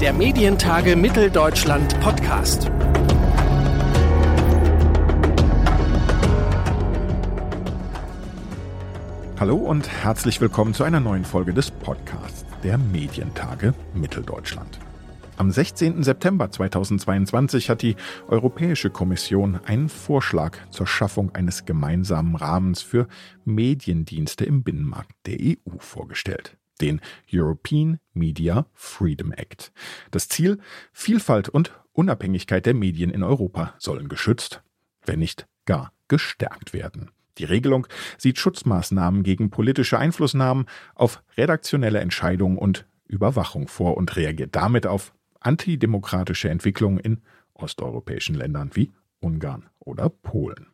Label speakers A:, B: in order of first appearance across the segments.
A: der Medientage Mitteldeutschland Podcast.
B: Hallo und herzlich willkommen zu einer neuen Folge des Podcasts der Medientage Mitteldeutschland. Am 16. September 2022 hat die Europäische Kommission einen Vorschlag zur Schaffung eines gemeinsamen Rahmens für Mediendienste im Binnenmarkt der EU vorgestellt den European Media Freedom Act. Das Ziel, Vielfalt und Unabhängigkeit der Medien in Europa sollen geschützt, wenn nicht gar gestärkt werden. Die Regelung sieht Schutzmaßnahmen gegen politische Einflussnahmen auf redaktionelle Entscheidungen und Überwachung vor und reagiert damit auf antidemokratische Entwicklungen in osteuropäischen Ländern wie Ungarn oder Polen.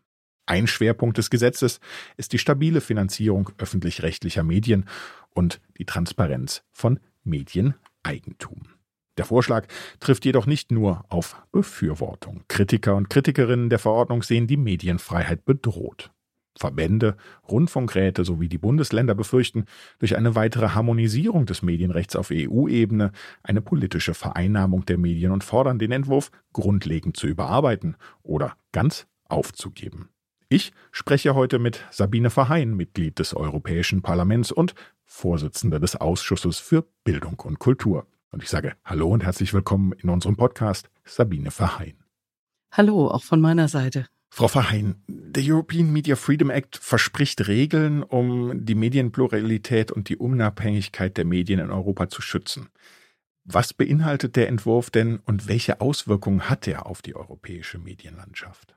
B: Ein Schwerpunkt des Gesetzes ist die stabile Finanzierung öffentlich-rechtlicher Medien und die Transparenz von Medieneigentum. Der Vorschlag trifft jedoch nicht nur auf Befürwortung. Kritiker und Kritikerinnen der Verordnung sehen die Medienfreiheit bedroht. Verbände, Rundfunkräte sowie die Bundesländer befürchten durch eine weitere Harmonisierung des Medienrechts auf EU-Ebene eine politische Vereinnahmung der Medien und fordern den Entwurf grundlegend zu überarbeiten oder ganz aufzugeben. Ich spreche heute mit Sabine Verheyen, Mitglied des Europäischen Parlaments und Vorsitzende des Ausschusses für Bildung und Kultur. Und ich sage Hallo und herzlich willkommen in unserem Podcast, Sabine Verheyen.
C: Hallo, auch von meiner Seite.
B: Frau Verheyen, der European Media Freedom Act verspricht Regeln, um die Medienpluralität und die Unabhängigkeit der Medien in Europa zu schützen. Was beinhaltet der Entwurf denn und welche Auswirkungen hat er auf die europäische Medienlandschaft?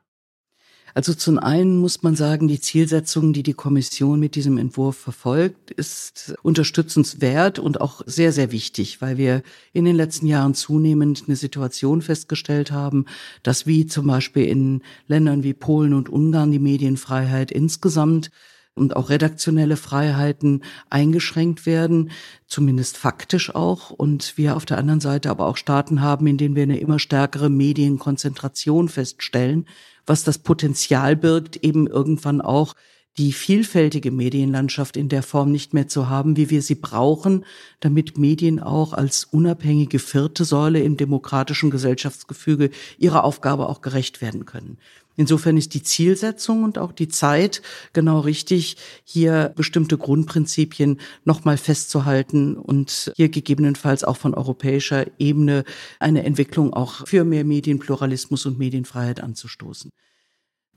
C: Also zum einen muss man sagen, die Zielsetzung, die die Kommission mit diesem Entwurf verfolgt, ist unterstützenswert und auch sehr, sehr wichtig, weil wir in den letzten Jahren zunehmend eine Situation festgestellt haben, dass wie zum Beispiel in Ländern wie Polen und Ungarn die Medienfreiheit insgesamt und auch redaktionelle Freiheiten eingeschränkt werden, zumindest faktisch auch. Und wir auf der anderen Seite aber auch Staaten haben, in denen wir eine immer stärkere Medienkonzentration feststellen, was das Potenzial birgt, eben irgendwann auch die vielfältige Medienlandschaft in der Form nicht mehr zu haben, wie wir sie brauchen, damit Medien auch als unabhängige vierte Säule im demokratischen Gesellschaftsgefüge ihrer Aufgabe auch gerecht werden können. Insofern ist die Zielsetzung und auch die Zeit genau richtig, hier bestimmte Grundprinzipien nochmal festzuhalten und hier gegebenenfalls auch von europäischer Ebene eine Entwicklung auch für mehr Medienpluralismus und Medienfreiheit anzustoßen.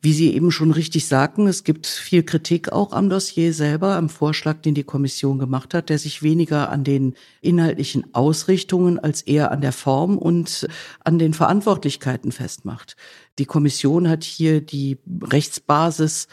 C: Wie Sie eben schon richtig sagten, es gibt viel Kritik auch am Dossier selber, am Vorschlag, den die Kommission gemacht hat, der sich weniger an den inhaltlichen Ausrichtungen als eher an der Form und an den Verantwortlichkeiten festmacht. Die Kommission hat hier die Rechtsbasis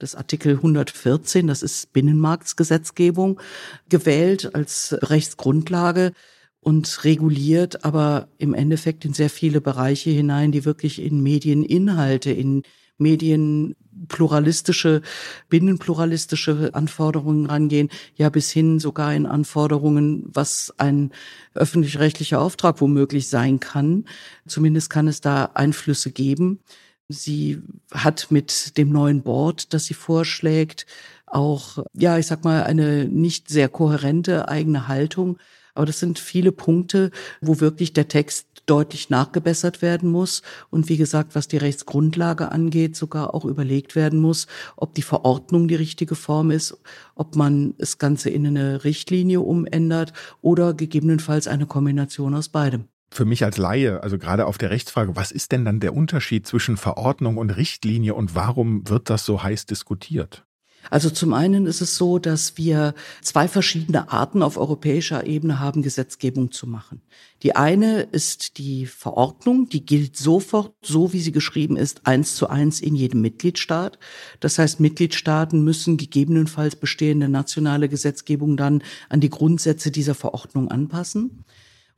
C: des Artikel 114, das ist Binnenmarktsgesetzgebung, gewählt als Rechtsgrundlage und reguliert aber im Endeffekt in sehr viele Bereiche hinein, die wirklich in Medieninhalte, in medienpluralistische, binnenpluralistische Anforderungen rangehen, ja bis hin sogar in Anforderungen, was ein öffentlich-rechtlicher Auftrag womöglich sein kann. Zumindest kann es da Einflüsse geben. Sie hat mit dem neuen Board, das sie vorschlägt, auch, ja, ich sag mal, eine nicht sehr kohärente eigene Haltung. Aber das sind viele Punkte, wo wirklich der Text deutlich nachgebessert werden muss und wie gesagt, was die Rechtsgrundlage angeht, sogar auch überlegt werden muss, ob die Verordnung die richtige Form ist, ob man das Ganze in eine Richtlinie umändert oder gegebenenfalls eine Kombination aus beidem
B: für mich als Laie, also gerade auf der Rechtsfrage, was ist denn dann der Unterschied zwischen Verordnung und Richtlinie und warum wird das so heiß diskutiert?
C: Also zum einen ist es so, dass wir zwei verschiedene Arten auf europäischer Ebene haben, Gesetzgebung zu machen. Die eine ist die Verordnung, die gilt sofort, so wie sie geschrieben ist, eins zu eins in jedem Mitgliedstaat. Das heißt, Mitgliedstaaten müssen gegebenenfalls bestehende nationale Gesetzgebung dann an die Grundsätze dieser Verordnung anpassen.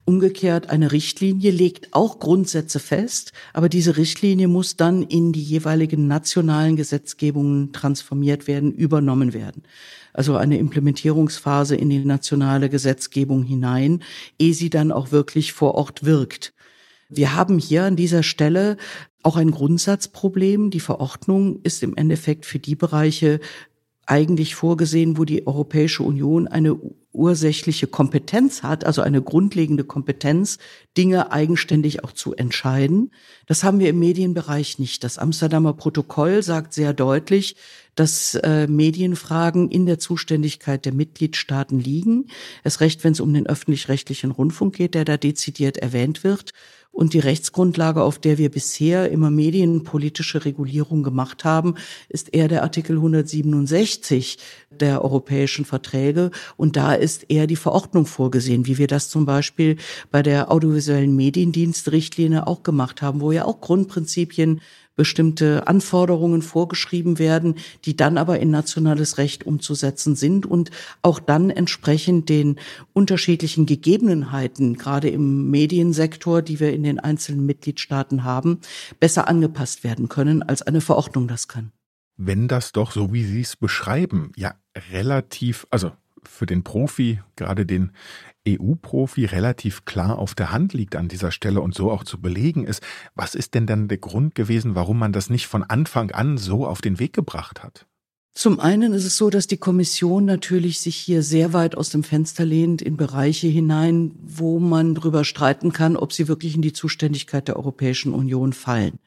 C: Umgekehrt, eine Richtlinie legt auch Grundsätze fest, aber diese Richtlinie muss dann in die jeweiligen nationalen Gesetzgebungen transformiert werden, übernommen werden. Also eine Implementierungsphase in die nationale Gesetzgebung hinein, ehe sie dann auch wirklich vor Ort wirkt. Wir haben hier an dieser Stelle auch ein Grundsatzproblem. Die Verordnung ist im Endeffekt für die Bereiche eigentlich vorgesehen, wo die Europäische Union eine ursächliche Kompetenz hat, also eine grundlegende Kompetenz, Dinge eigenständig auch zu entscheiden. Das haben wir im Medienbereich nicht. Das Amsterdamer Protokoll sagt sehr deutlich, dass äh, Medienfragen in der Zuständigkeit der Mitgliedstaaten liegen. Es recht, wenn es um den öffentlich-rechtlichen Rundfunk geht, der da dezidiert erwähnt wird. Und die Rechtsgrundlage, auf der wir bisher immer medienpolitische Regulierung gemacht haben, ist eher der Artikel 167 der europäischen Verträge. Und da ist eher die Verordnung vorgesehen, wie wir das zum Beispiel bei der audiovisuellen Mediendienstrichtlinie auch gemacht haben, wo ja auch Grundprinzipien bestimmte Anforderungen vorgeschrieben werden, die dann aber in nationales Recht umzusetzen sind und auch dann entsprechend den unterschiedlichen Gegebenheiten, gerade im Mediensektor, die wir in den einzelnen Mitgliedstaaten haben, besser angepasst werden können, als eine Verordnung das kann.
B: Wenn das doch, so wie Sie es beschreiben, ja relativ, also für den Profi, gerade den EU-Profi relativ klar auf der Hand liegt an dieser Stelle und so auch zu belegen ist. Was ist denn dann der Grund gewesen, warum man das nicht von Anfang an so auf den Weg gebracht hat?
C: Zum einen ist es so, dass die Kommission natürlich sich hier sehr weit aus dem Fenster lehnt in Bereiche hinein, wo man darüber streiten kann, ob sie wirklich in die Zuständigkeit der Europäischen Union fallen.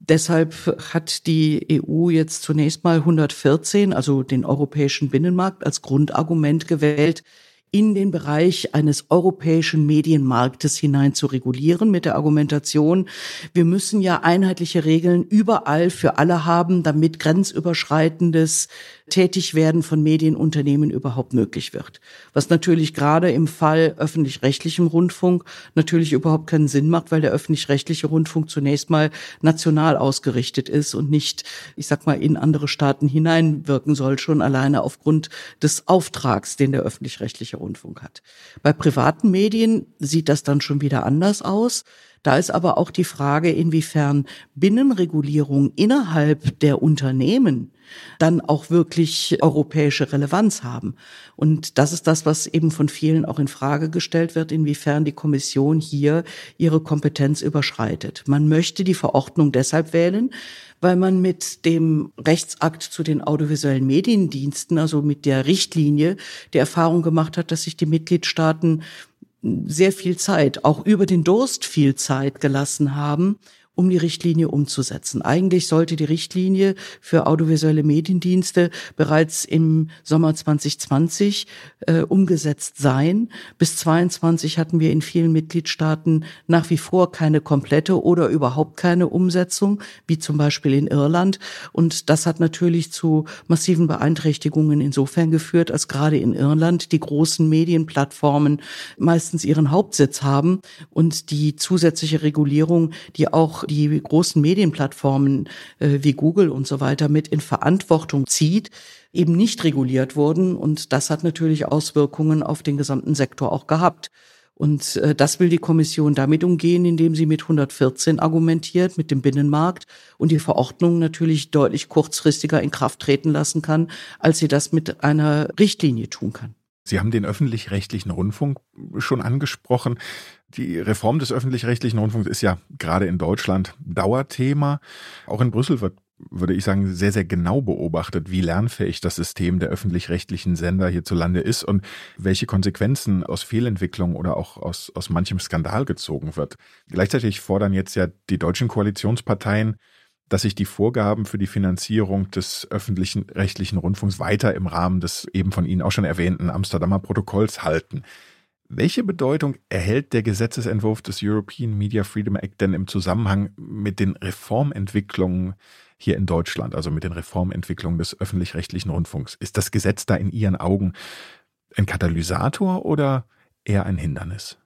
C: Deshalb hat die EU jetzt zunächst mal 114, also den europäischen Binnenmarkt, als Grundargument gewählt, in den Bereich eines europäischen Medienmarktes hinein zu regulieren mit der Argumentation, wir müssen ja einheitliche Regeln überall für alle haben, damit grenzüberschreitendes Tätigwerden von Medienunternehmen überhaupt möglich wird. Was natürlich gerade im Fall öffentlich-rechtlichem Rundfunk natürlich überhaupt keinen Sinn macht, weil der öffentlich-rechtliche Rundfunk zunächst mal national ausgerichtet ist und nicht, ich sag mal, in andere Staaten hineinwirken soll, schon alleine aufgrund des Auftrags, den der öffentlich-rechtliche Rundfunk hat. Bei privaten Medien sieht das dann schon wieder anders aus. Da ist aber auch die Frage, inwiefern Binnenregulierung innerhalb der Unternehmen dann auch wirklich europäische Relevanz haben. Und das ist das, was eben von vielen auch in Frage gestellt wird, inwiefern die Kommission hier ihre Kompetenz überschreitet. Man möchte die Verordnung deshalb wählen, weil man mit dem Rechtsakt zu den audiovisuellen Mediendiensten, also mit der Richtlinie, die Erfahrung gemacht hat, dass sich die Mitgliedstaaten sehr viel Zeit, auch über den Durst viel Zeit gelassen haben, um die Richtlinie umzusetzen. Eigentlich sollte die Richtlinie für audiovisuelle Mediendienste bereits im Sommer 2020 äh, umgesetzt sein. Bis 22 hatten wir in vielen Mitgliedstaaten nach wie vor keine komplette oder überhaupt keine Umsetzung, wie zum Beispiel in Irland. Und das hat natürlich zu massiven Beeinträchtigungen insofern geführt, als gerade in Irland die großen Medienplattformen meistens ihren Hauptsitz haben und die zusätzliche Regulierung, die auch die großen Medienplattformen äh, wie Google und so weiter mit in Verantwortung zieht, eben nicht reguliert wurden. Und das hat natürlich Auswirkungen auf den gesamten Sektor auch gehabt. Und äh, das will die Kommission damit umgehen, indem sie mit 114 argumentiert, mit dem Binnenmarkt und die Verordnung natürlich deutlich kurzfristiger in Kraft treten lassen kann, als sie das mit einer Richtlinie tun kann.
B: Sie haben den öffentlich-rechtlichen Rundfunk schon angesprochen. Die Reform des öffentlich-rechtlichen Rundfunks ist ja gerade in Deutschland Dauerthema. Auch in Brüssel wird, würde ich sagen, sehr, sehr genau beobachtet, wie lernfähig das System der öffentlich-rechtlichen Sender hierzulande ist und welche Konsequenzen aus Fehlentwicklung oder auch aus, aus manchem Skandal gezogen wird. Gleichzeitig fordern jetzt ja die deutschen Koalitionsparteien dass sich die Vorgaben für die Finanzierung des öffentlichen rechtlichen Rundfunks weiter im Rahmen des eben von Ihnen auch schon erwähnten Amsterdamer Protokolls halten. Welche Bedeutung erhält der Gesetzesentwurf des European Media Freedom Act denn im Zusammenhang mit den Reformentwicklungen hier in Deutschland, also mit den Reformentwicklungen des öffentlich-rechtlichen Rundfunks? Ist das Gesetz da in Ihren Augen ein Katalysator oder eher ein Hindernis?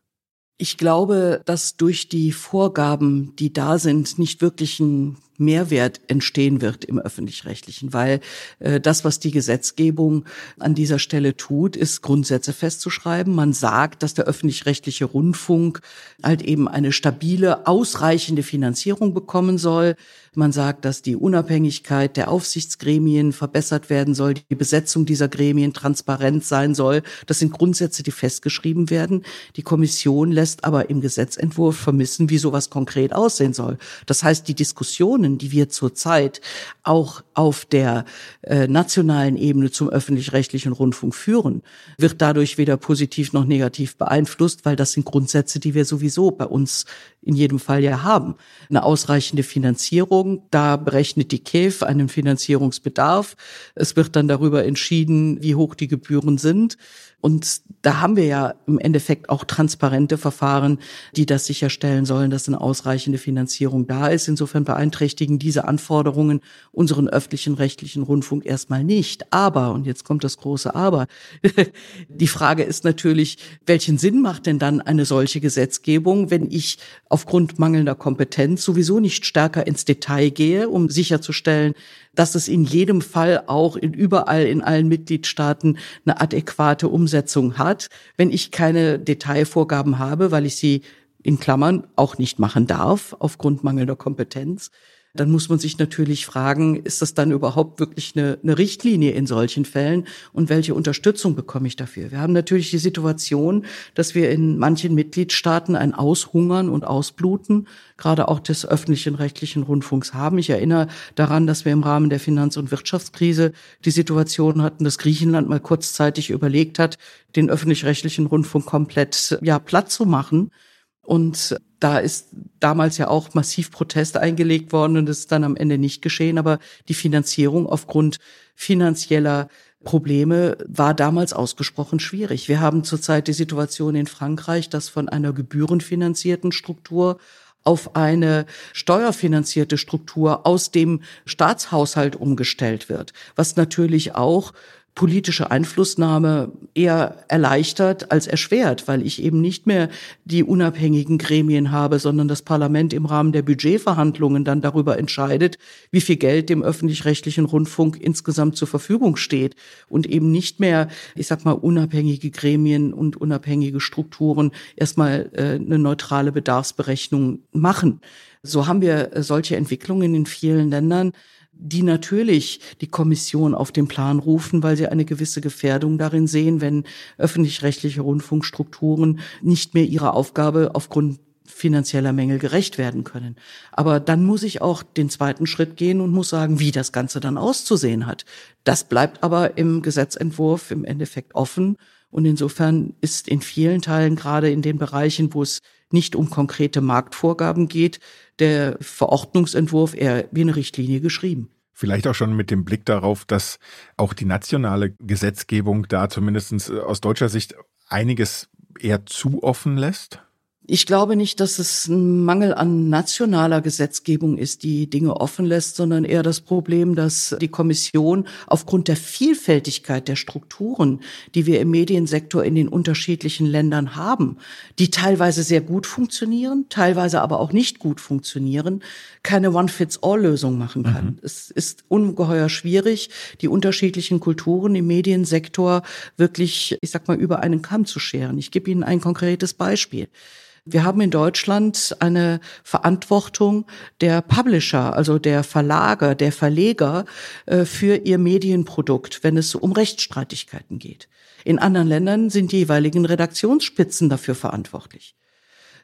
C: Ich glaube, dass durch die Vorgaben, die da sind, nicht wirklich ein Mehrwert entstehen wird im öffentlich-rechtlichen, weil äh, das, was die Gesetzgebung an dieser Stelle tut, ist Grundsätze festzuschreiben. Man sagt, dass der öffentlich-rechtliche Rundfunk halt eben eine stabile, ausreichende Finanzierung bekommen soll. Man sagt, dass die Unabhängigkeit der Aufsichtsgremien verbessert werden soll, die Besetzung dieser Gremien transparent sein soll. Das sind Grundsätze, die festgeschrieben werden. Die Kommission lässt aber im Gesetzentwurf vermissen, wie sowas konkret aussehen soll. Das heißt, die Diskussion Diskussionen, die wir zurzeit auch auf der äh, nationalen Ebene zum öffentlich-rechtlichen Rundfunk führen, wird dadurch weder positiv noch negativ beeinflusst, weil das sind Grundsätze, die wir sowieso bei uns in jedem Fall ja haben. Eine ausreichende Finanzierung, da berechnet die KEF einen Finanzierungsbedarf. Es wird dann darüber entschieden, wie hoch die Gebühren sind. Und da haben wir ja im Endeffekt auch transparente Verfahren, die das sicherstellen sollen, dass eine ausreichende Finanzierung da ist. Insofern beeinträchtigen diese Anforderungen unseren öffentlichen rechtlichen Rundfunk erstmal nicht. Aber, und jetzt kommt das große Aber, die Frage ist natürlich, welchen Sinn macht denn dann eine solche Gesetzgebung, wenn ich aufgrund mangelnder Kompetenz sowieso nicht stärker ins Detail gehe, um sicherzustellen, dass es in jedem Fall auch in überall in allen Mitgliedstaaten eine adäquate Umsetzung hat. Wenn ich keine Detailvorgaben habe, weil ich sie in Klammern auch nicht machen darf aufgrund mangelnder Kompetenz, dann muss man sich natürlich fragen, ist das dann überhaupt wirklich eine, eine, Richtlinie in solchen Fällen und welche Unterstützung bekomme ich dafür? Wir haben natürlich die Situation, dass wir in manchen Mitgliedstaaten ein Aushungern und Ausbluten gerade auch des öffentlichen rechtlichen Rundfunks haben. Ich erinnere daran, dass wir im Rahmen der Finanz- und Wirtschaftskrise die Situation hatten, dass Griechenland mal kurzzeitig überlegt hat, den öffentlich-rechtlichen Rundfunk komplett ja platt zu machen und da ist damals ja auch massiv Protest eingelegt worden und das ist dann am Ende nicht geschehen. Aber die Finanzierung aufgrund finanzieller Probleme war damals ausgesprochen schwierig. Wir haben zurzeit die Situation in Frankreich, dass von einer gebührenfinanzierten Struktur auf eine steuerfinanzierte Struktur aus dem Staatshaushalt umgestellt wird, was natürlich auch politische Einflussnahme eher erleichtert als erschwert, weil ich eben nicht mehr die unabhängigen Gremien habe, sondern das Parlament im Rahmen der Budgetverhandlungen dann darüber entscheidet, wie viel Geld dem öffentlich-rechtlichen Rundfunk insgesamt zur Verfügung steht und eben nicht mehr, ich sag mal, unabhängige Gremien und unabhängige Strukturen erstmal äh, eine neutrale Bedarfsberechnung machen. So haben wir solche Entwicklungen in vielen Ländern die natürlich die Kommission auf den Plan rufen, weil sie eine gewisse Gefährdung darin sehen, wenn öffentlich-rechtliche Rundfunkstrukturen nicht mehr ihrer Aufgabe aufgrund finanzieller Mängel gerecht werden können. Aber dann muss ich auch den zweiten Schritt gehen und muss sagen, wie das Ganze dann auszusehen hat. Das bleibt aber im Gesetzentwurf im Endeffekt offen. Und insofern ist in vielen Teilen, gerade in den Bereichen, wo es nicht um konkrete Marktvorgaben geht, der Verordnungsentwurf eher wie eine Richtlinie geschrieben.
B: Vielleicht auch schon mit dem Blick darauf, dass auch die nationale Gesetzgebung da zumindest aus deutscher Sicht einiges eher zu offen lässt?
C: Ich glaube nicht, dass es ein Mangel an nationaler Gesetzgebung ist, die Dinge offen lässt, sondern eher das Problem, dass die Kommission aufgrund der Vielfältigkeit der Strukturen, die wir im Mediensektor in den unterschiedlichen Ländern haben, die teilweise sehr gut funktionieren, teilweise aber auch nicht gut funktionieren, keine One-Fits-All-Lösung machen kann. Mhm. Es ist ungeheuer schwierig, die unterschiedlichen Kulturen im Mediensektor wirklich, ich sag mal, über einen Kamm zu scheren. Ich gebe Ihnen ein konkretes Beispiel. Wir haben in Deutschland eine Verantwortung der Publisher, also der Verlager, der Verleger äh, für ihr Medienprodukt, wenn es um Rechtsstreitigkeiten geht. In anderen Ländern sind die jeweiligen Redaktionsspitzen dafür verantwortlich.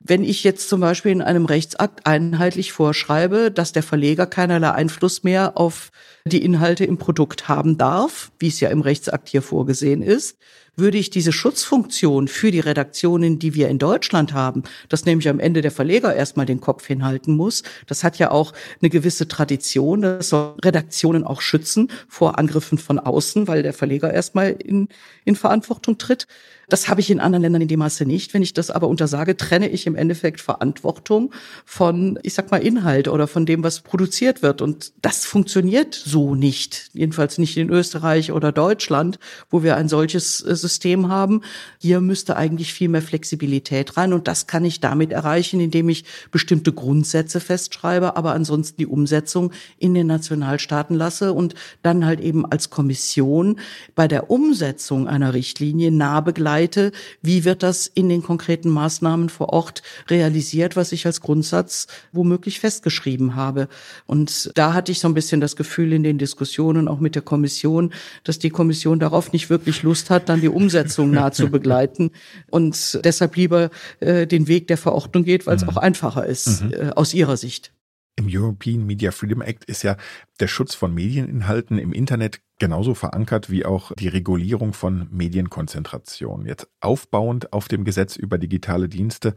C: Wenn ich jetzt zum Beispiel in einem Rechtsakt einheitlich vorschreibe, dass der Verleger keinerlei Einfluss mehr auf die Inhalte im Produkt haben darf, wie es ja im Rechtsakt hier vorgesehen ist, würde ich diese Schutzfunktion für die Redaktionen, die wir in Deutschland haben, dass nämlich am Ende der Verleger erstmal den Kopf hinhalten muss, das hat ja auch eine gewisse Tradition, das soll Redaktionen auch schützen vor Angriffen von außen, weil der Verleger erstmal in, in Verantwortung tritt. Das habe ich in anderen Ländern in dem Maße nicht. Wenn ich das aber untersage, trenne ich im Endeffekt Verantwortung von, ich sag mal, Inhalt oder von dem, was produziert wird. Und das funktioniert so nicht. Jedenfalls nicht in Österreich oder Deutschland, wo wir ein solches äh, System haben. Hier müsste eigentlich viel mehr Flexibilität rein. Und das kann ich damit erreichen, indem ich bestimmte Grundsätze festschreibe, aber ansonsten die Umsetzung in den Nationalstaaten lasse und dann halt eben als Kommission bei der Umsetzung einer Richtlinie nah begleite wie wird das in den konkreten Maßnahmen vor Ort realisiert, was ich als Grundsatz womöglich festgeschrieben habe. Und da hatte ich so ein bisschen das Gefühl in den Diskussionen auch mit der Kommission, dass die Kommission darauf nicht wirklich Lust hat, dann die Umsetzung nah zu begleiten und deshalb lieber äh, den Weg der Verordnung geht, weil es mhm. auch einfacher ist mhm. äh, aus ihrer Sicht.
B: Im European Media Freedom Act ist ja der Schutz von Medieninhalten im Internet genauso verankert wie auch die Regulierung von Medienkonzentration. Jetzt aufbauend auf dem Gesetz über digitale Dienste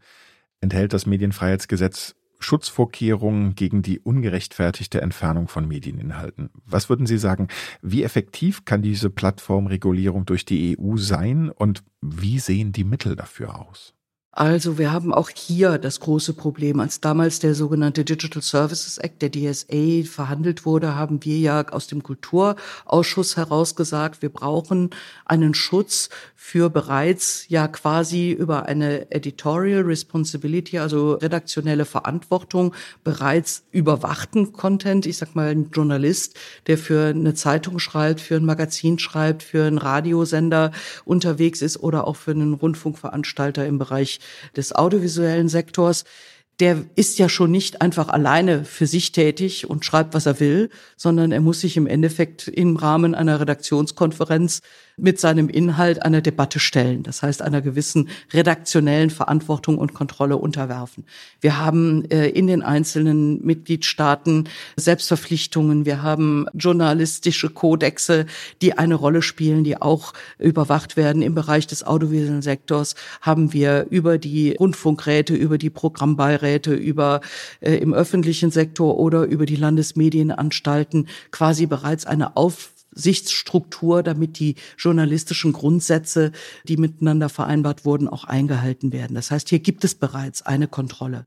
B: enthält das Medienfreiheitsgesetz Schutzvorkehrungen gegen die ungerechtfertigte Entfernung von Medieninhalten. Was würden Sie sagen, wie effektiv kann diese Plattformregulierung durch die EU sein und wie sehen die Mittel dafür aus?
C: Also wir haben auch hier das große Problem. Als damals der sogenannte Digital Services Act, der DSA, verhandelt wurde, haben wir ja aus dem Kulturausschuss heraus gesagt, wir brauchen einen Schutz für bereits ja quasi über eine Editorial Responsibility, also redaktionelle Verantwortung, bereits überwachten Content. Ich sag mal, ein Journalist, der für eine Zeitung schreibt, für ein Magazin schreibt, für einen Radiosender unterwegs ist oder auch für einen Rundfunkveranstalter im Bereich des audiovisuellen Sektors, der ist ja schon nicht einfach alleine für sich tätig und schreibt, was er will, sondern er muss sich im Endeffekt im Rahmen einer Redaktionskonferenz mit seinem Inhalt einer Debatte stellen. Das heißt, einer gewissen redaktionellen Verantwortung und Kontrolle unterwerfen. Wir haben äh, in den einzelnen Mitgliedstaaten Selbstverpflichtungen. Wir haben journalistische Kodexe, die eine Rolle spielen, die auch überwacht werden. Im Bereich des audiovisuellen Sektors haben wir über die Rundfunkräte, über die Programmbeiräte, über äh, im öffentlichen Sektor oder über die Landesmedienanstalten quasi bereits eine Auf Sichtsstruktur, damit die journalistischen Grundsätze, die miteinander vereinbart wurden, auch eingehalten werden. Das heißt, hier gibt es bereits eine Kontrolle.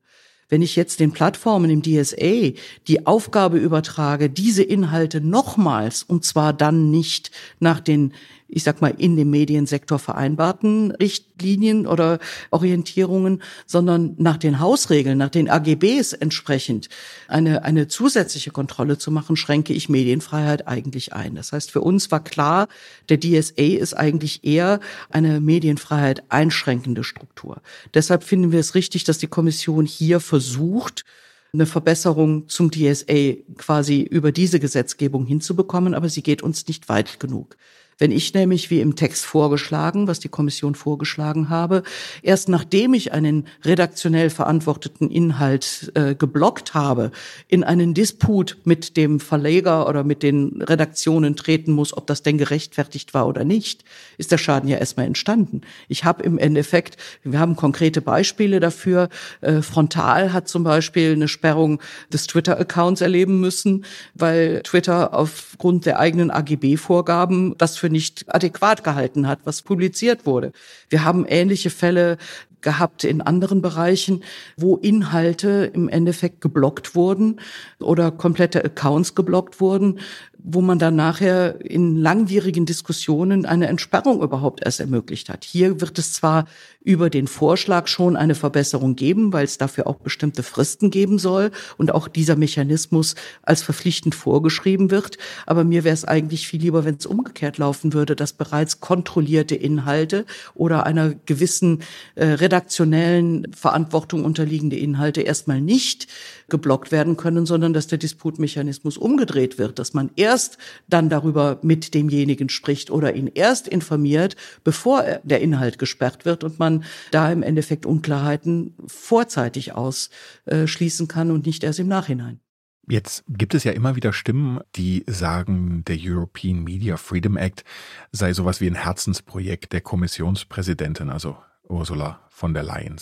C: Wenn ich jetzt den Plattformen im DSA die Aufgabe übertrage, diese Inhalte nochmals, und zwar dann nicht nach den ich sag mal, in dem Mediensektor vereinbarten Richtlinien oder Orientierungen, sondern nach den Hausregeln, nach den AGBs entsprechend eine, eine zusätzliche Kontrolle zu machen, schränke ich Medienfreiheit eigentlich ein. Das heißt, für uns war klar, der DSA ist eigentlich eher eine Medienfreiheit einschränkende Struktur. Deshalb finden wir es richtig, dass die Kommission hier versucht, eine Verbesserung zum DSA quasi über diese Gesetzgebung hinzubekommen, aber sie geht uns nicht weit genug. Wenn ich nämlich, wie im Text vorgeschlagen, was die Kommission vorgeschlagen habe, erst nachdem ich einen redaktionell verantworteten Inhalt äh, geblockt habe, in einen Disput mit dem Verleger oder mit den Redaktionen treten muss, ob das denn gerechtfertigt war oder nicht, ist der Schaden ja erstmal entstanden. Ich habe im Endeffekt, wir haben konkrete Beispiele dafür. Äh, Frontal hat zum Beispiel eine Sperrung des Twitter-Accounts erleben müssen, weil Twitter aufgrund der eigenen AGB-Vorgaben das für für nicht adäquat gehalten hat, was publiziert wurde. Wir haben ähnliche Fälle gehabt in anderen Bereichen, wo Inhalte im Endeffekt geblockt wurden oder komplette Accounts geblockt wurden, wo man dann nachher in langwierigen Diskussionen eine Entsperrung überhaupt erst ermöglicht hat. Hier wird es zwar über den Vorschlag schon eine Verbesserung geben, weil es dafür auch bestimmte Fristen geben soll und auch dieser Mechanismus als verpflichtend vorgeschrieben wird. Aber mir wäre es eigentlich viel lieber, wenn es umgekehrt laufen würde, dass bereits kontrollierte Inhalte oder einer gewissen äh, redaktionellen Verantwortung unterliegende Inhalte erstmal nicht geblockt werden können, sondern dass der Disputmechanismus umgedreht wird, dass man erst dann darüber mit demjenigen spricht oder ihn erst informiert, bevor der Inhalt gesperrt wird und man da im Endeffekt Unklarheiten vorzeitig ausschließen kann und nicht erst im Nachhinein.
B: Jetzt gibt es ja immer wieder Stimmen, die sagen, der European Media Freedom Act sei sowas wie ein Herzensprojekt der Kommissionspräsidentin, also Ursula von der Leyen.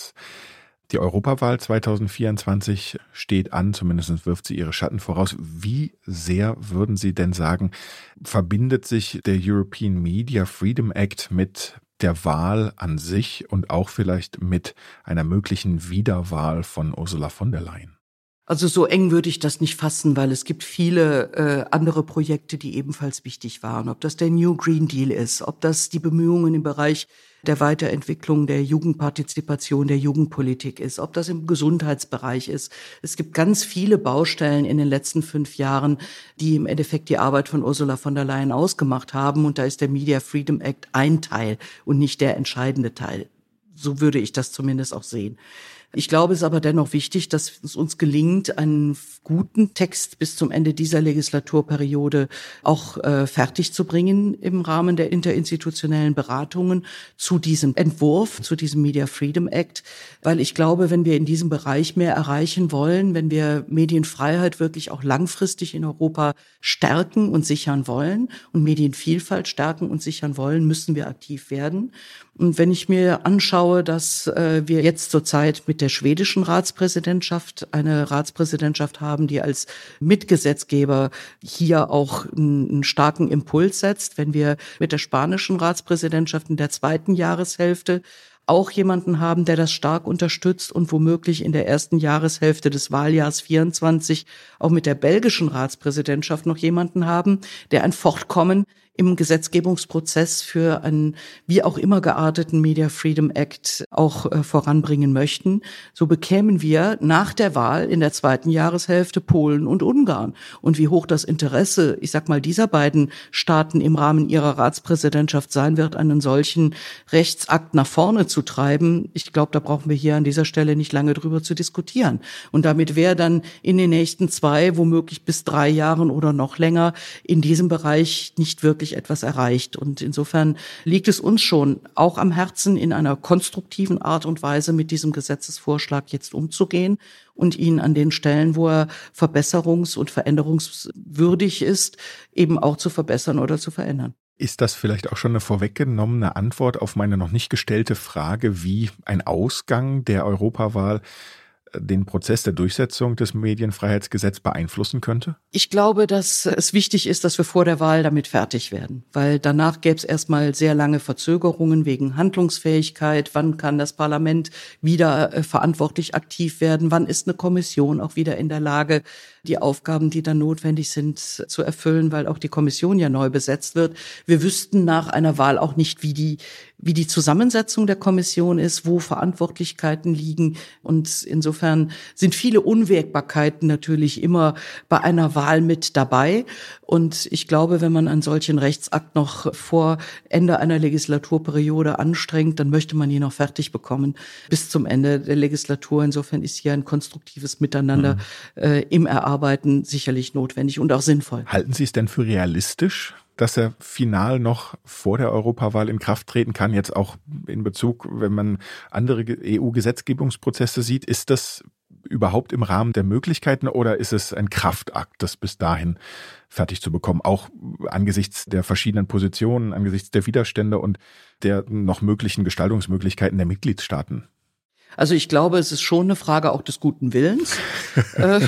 B: Die Europawahl 2024 steht an, zumindest wirft sie ihre Schatten voraus. Wie sehr würden Sie denn sagen, verbindet sich der European Media Freedom Act mit der Wahl an sich und auch vielleicht mit einer möglichen Wiederwahl von Ursula von der Leyen?
C: Also so eng würde ich das nicht fassen, weil es gibt viele äh, andere Projekte, die ebenfalls wichtig waren. Ob das der New Green Deal ist, ob das die Bemühungen im Bereich der Weiterentwicklung der Jugendpartizipation, der Jugendpolitik ist, ob das im Gesundheitsbereich ist. Es gibt ganz viele Baustellen in den letzten fünf Jahren, die im Endeffekt die Arbeit von Ursula von der Leyen ausgemacht haben. Und da ist der Media Freedom Act ein Teil und nicht der entscheidende Teil. So würde ich das zumindest auch sehen. Ich glaube, es ist aber dennoch wichtig, dass es uns gelingt, einen guten Text bis zum Ende dieser Legislaturperiode auch äh, fertig zu bringen im Rahmen der interinstitutionellen Beratungen zu diesem Entwurf, zu diesem Media Freedom Act, weil ich glaube, wenn wir in diesem Bereich mehr erreichen wollen, wenn wir Medienfreiheit wirklich auch langfristig in Europa stärken und sichern wollen und Medienvielfalt stärken und sichern wollen, müssen wir aktiv werden. Und wenn ich mir anschaue, dass äh, wir jetzt zurzeit mit der schwedischen Ratspräsidentschaft eine Ratspräsidentschaft haben, die als Mitgesetzgeber hier auch einen, einen starken Impuls setzt, wenn wir mit der spanischen Ratspräsidentschaft in der zweiten Jahreshälfte auch jemanden haben, der das stark unterstützt und womöglich in der ersten Jahreshälfte des Wahljahrs 24 auch mit der belgischen Ratspräsidentschaft noch jemanden haben, der ein Fortkommen im Gesetzgebungsprozess für einen wie auch immer gearteten Media Freedom Act auch äh, voranbringen möchten, so bekämen wir nach der Wahl in der zweiten Jahreshälfte Polen und Ungarn. Und wie hoch das Interesse, ich sag mal, dieser beiden Staaten im Rahmen ihrer Ratspräsidentschaft sein wird, einen solchen Rechtsakt nach vorne zu treiben, ich glaube, da brauchen wir hier an dieser Stelle nicht lange drüber zu diskutieren. Und damit wäre dann in den nächsten zwei, womöglich bis drei Jahren oder noch länger in diesem Bereich nicht wirklich wirklich etwas erreicht. Und insofern liegt es uns schon auch am Herzen, in einer konstruktiven Art und Weise mit diesem Gesetzesvorschlag jetzt umzugehen und ihn an den Stellen, wo er verbesserungs- und veränderungswürdig ist, eben auch zu verbessern oder zu verändern.
B: Ist das vielleicht auch schon eine vorweggenommene Antwort auf meine noch nicht gestellte Frage, wie ein Ausgang der Europawahl den Prozess der Durchsetzung des Medienfreiheitsgesetzes beeinflussen könnte?
C: Ich glaube, dass es wichtig ist, dass wir vor der Wahl damit fertig werden, weil danach gäbe es erstmal sehr lange Verzögerungen wegen Handlungsfähigkeit. Wann kann das Parlament wieder äh, verantwortlich aktiv werden? Wann ist eine Kommission auch wieder in der Lage, die Aufgaben, die dann notwendig sind, zu erfüllen, weil auch die Kommission ja neu besetzt wird. Wir wüssten nach einer Wahl auch nicht, wie die, wie die Zusammensetzung der Kommission ist, wo Verantwortlichkeiten liegen. Und insofern sind viele Unwägbarkeiten natürlich immer bei einer Wahl mit dabei. Und ich glaube, wenn man einen solchen Rechtsakt noch vor Ende einer Legislaturperiode anstrengt, dann möchte man ihn noch fertig bekommen bis zum Ende der Legislatur. Insofern ist hier ein konstruktives Miteinander mhm. äh, im Erarbeiten Arbeiten sicherlich notwendig und auch sinnvoll.
B: Halten Sie es denn für realistisch, dass er final noch vor der Europawahl in Kraft treten kann, jetzt auch in Bezug, wenn man andere EU-Gesetzgebungsprozesse sieht, ist das überhaupt im Rahmen der Möglichkeiten oder ist es ein Kraftakt, das bis dahin fertig zu bekommen, auch angesichts der verschiedenen Positionen, angesichts der Widerstände und der noch möglichen Gestaltungsmöglichkeiten der Mitgliedstaaten?
C: Also ich glaube, es ist schon eine Frage auch des guten Willens. Äh,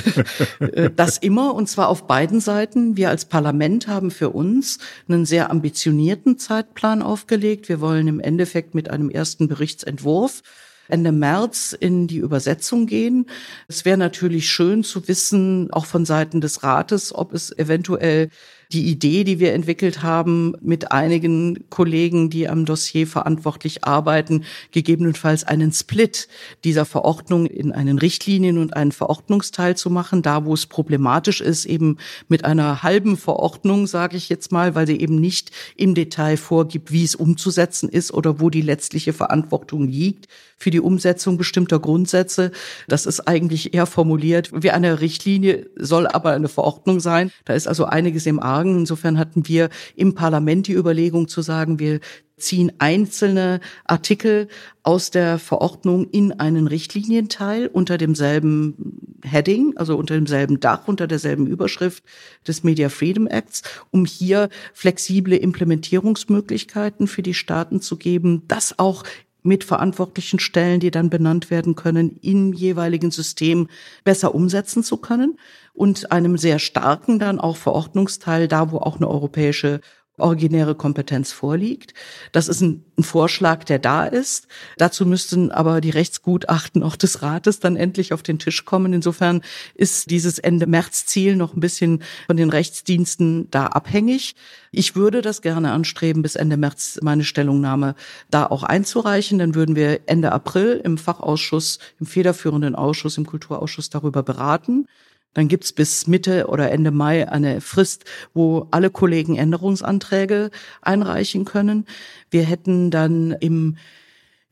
C: äh, das immer, und zwar auf beiden Seiten. Wir als Parlament haben für uns einen sehr ambitionierten Zeitplan aufgelegt. Wir wollen im Endeffekt mit einem ersten Berichtsentwurf Ende März in die Übersetzung gehen. Es wäre natürlich schön zu wissen, auch von Seiten des Rates, ob es eventuell die Idee, die wir entwickelt haben, mit einigen Kollegen, die am Dossier verantwortlich arbeiten, gegebenenfalls einen Split dieser Verordnung in einen Richtlinien- und einen Verordnungsteil zu machen, da wo es problematisch ist, eben mit einer halben Verordnung, sage ich jetzt mal, weil sie eben nicht im Detail vorgibt, wie es umzusetzen ist oder wo die letztliche Verantwortung liegt für die Umsetzung bestimmter Grundsätze. Das ist eigentlich eher formuliert wie eine Richtlinie, soll aber eine Verordnung sein. Da ist also einiges im Argen sagen. Insofern hatten wir im Parlament die Überlegung zu sagen, wir ziehen einzelne Artikel aus der Verordnung in einen Richtlinienteil unter demselben Heading, also unter demselben Dach, unter derselben Überschrift des Media Freedom Acts, um hier flexible Implementierungsmöglichkeiten für die Staaten zu geben, das auch mit verantwortlichen Stellen, die dann benannt werden können, im jeweiligen System besser umsetzen zu können und einem sehr starken dann auch Verordnungsteil, da wo auch eine europäische originäre Kompetenz vorliegt. Das ist ein, ein, Vorschlag, der da ist. Dazu müssten aber die Rechtsgutachten auch des Rates dann endlich auf den Tisch kommen. Insofern ist dieses Ende März Ziel noch ein bisschen von den Rechtsdiensten da abhängig. Ich würde das gerne anstreben, bis Ende März meine Stellungnahme da auch einzureichen. Dann würden wir Ende April im Fachausschuss, im federführenden Ausschuss, im Kulturausschuss darüber beraten. Dann gibt's bis Mitte oder Ende Mai eine Frist, wo alle Kollegen Änderungsanträge einreichen können. Wir hätten dann im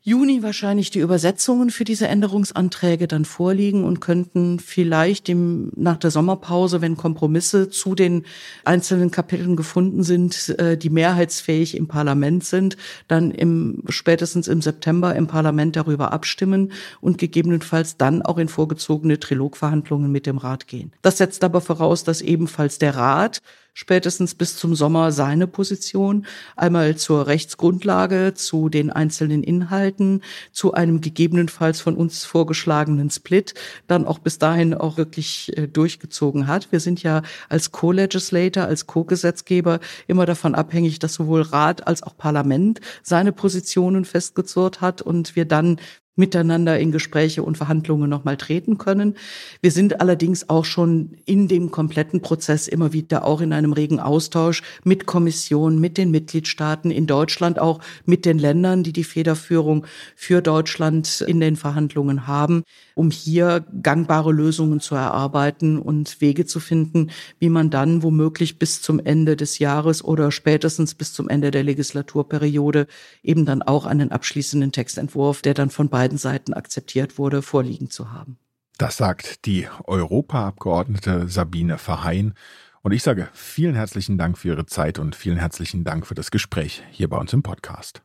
C: Juni wahrscheinlich die Übersetzungen für diese Änderungsanträge dann vorliegen und könnten vielleicht im, nach der Sommerpause, wenn Kompromisse zu den einzelnen Kapiteln gefunden sind, äh, die mehrheitsfähig im Parlament sind, dann im, spätestens im September im Parlament darüber abstimmen und gegebenenfalls dann auch in vorgezogene Trilogverhandlungen mit dem Rat gehen. Das setzt aber voraus, dass ebenfalls der Rat spätestens bis zum Sommer seine Position, einmal zur Rechtsgrundlage, zu den einzelnen Inhalten, zu einem gegebenenfalls von uns vorgeschlagenen Split, dann auch bis dahin auch wirklich äh, durchgezogen hat. Wir sind ja als Co-Legislator, als Co-Gesetzgeber immer davon abhängig, dass sowohl Rat als auch Parlament seine Positionen festgezurrt hat und wir dann miteinander in Gespräche und Verhandlungen nochmal treten können. Wir sind allerdings auch schon in dem kompletten Prozess immer wieder auch in einem regen Austausch mit Kommission, mit den Mitgliedstaaten, in Deutschland auch mit den Ländern, die die Federführung für Deutschland in den Verhandlungen haben, um hier gangbare Lösungen zu erarbeiten und Wege zu finden, wie man dann womöglich bis zum Ende des Jahres oder spätestens bis zum Ende der Legislaturperiode eben dann auch einen abschließenden Textentwurf, der dann von beiden beiden Seiten akzeptiert wurde, vorliegen zu haben.
B: Das sagt die Europaabgeordnete Sabine Verheyen. Und ich sage vielen herzlichen Dank für Ihre Zeit und vielen herzlichen Dank für das Gespräch hier bei uns im Podcast.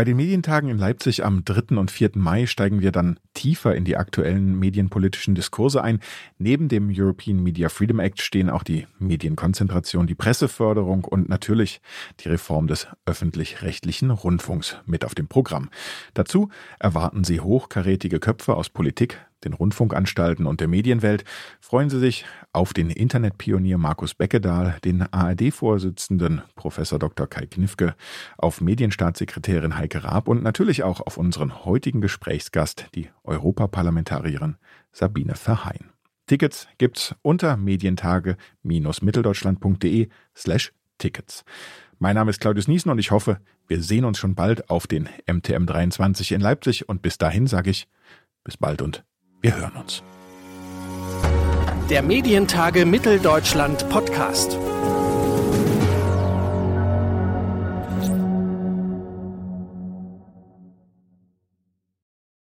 B: Bei den Medientagen in Leipzig am 3. und 4. Mai steigen wir dann tiefer in die aktuellen medienpolitischen Diskurse ein. Neben dem European Media Freedom Act stehen auch die Medienkonzentration, die Presseförderung und natürlich die Reform des öffentlich-rechtlichen Rundfunks mit auf dem Programm. Dazu erwarten Sie hochkarätige Köpfe aus Politik, den Rundfunkanstalten und der Medienwelt freuen Sie sich auf den Internetpionier Markus Beckedahl, den ARD-Vorsitzenden Professor Dr. Kai Knifke, auf Medienstaatssekretärin Heike Raab und natürlich auch auf unseren heutigen Gesprächsgast, die Europaparlamentarierin Sabine Verheyen. Tickets gibt's unter medientage-mitteldeutschland.de slash Tickets. Mein Name ist Claudius Niesen und ich hoffe, wir sehen uns schon bald auf den MTM 23 in Leipzig und bis dahin sage ich bis bald und wir hören uns.
A: Der Medientage Mitteldeutschland Podcast.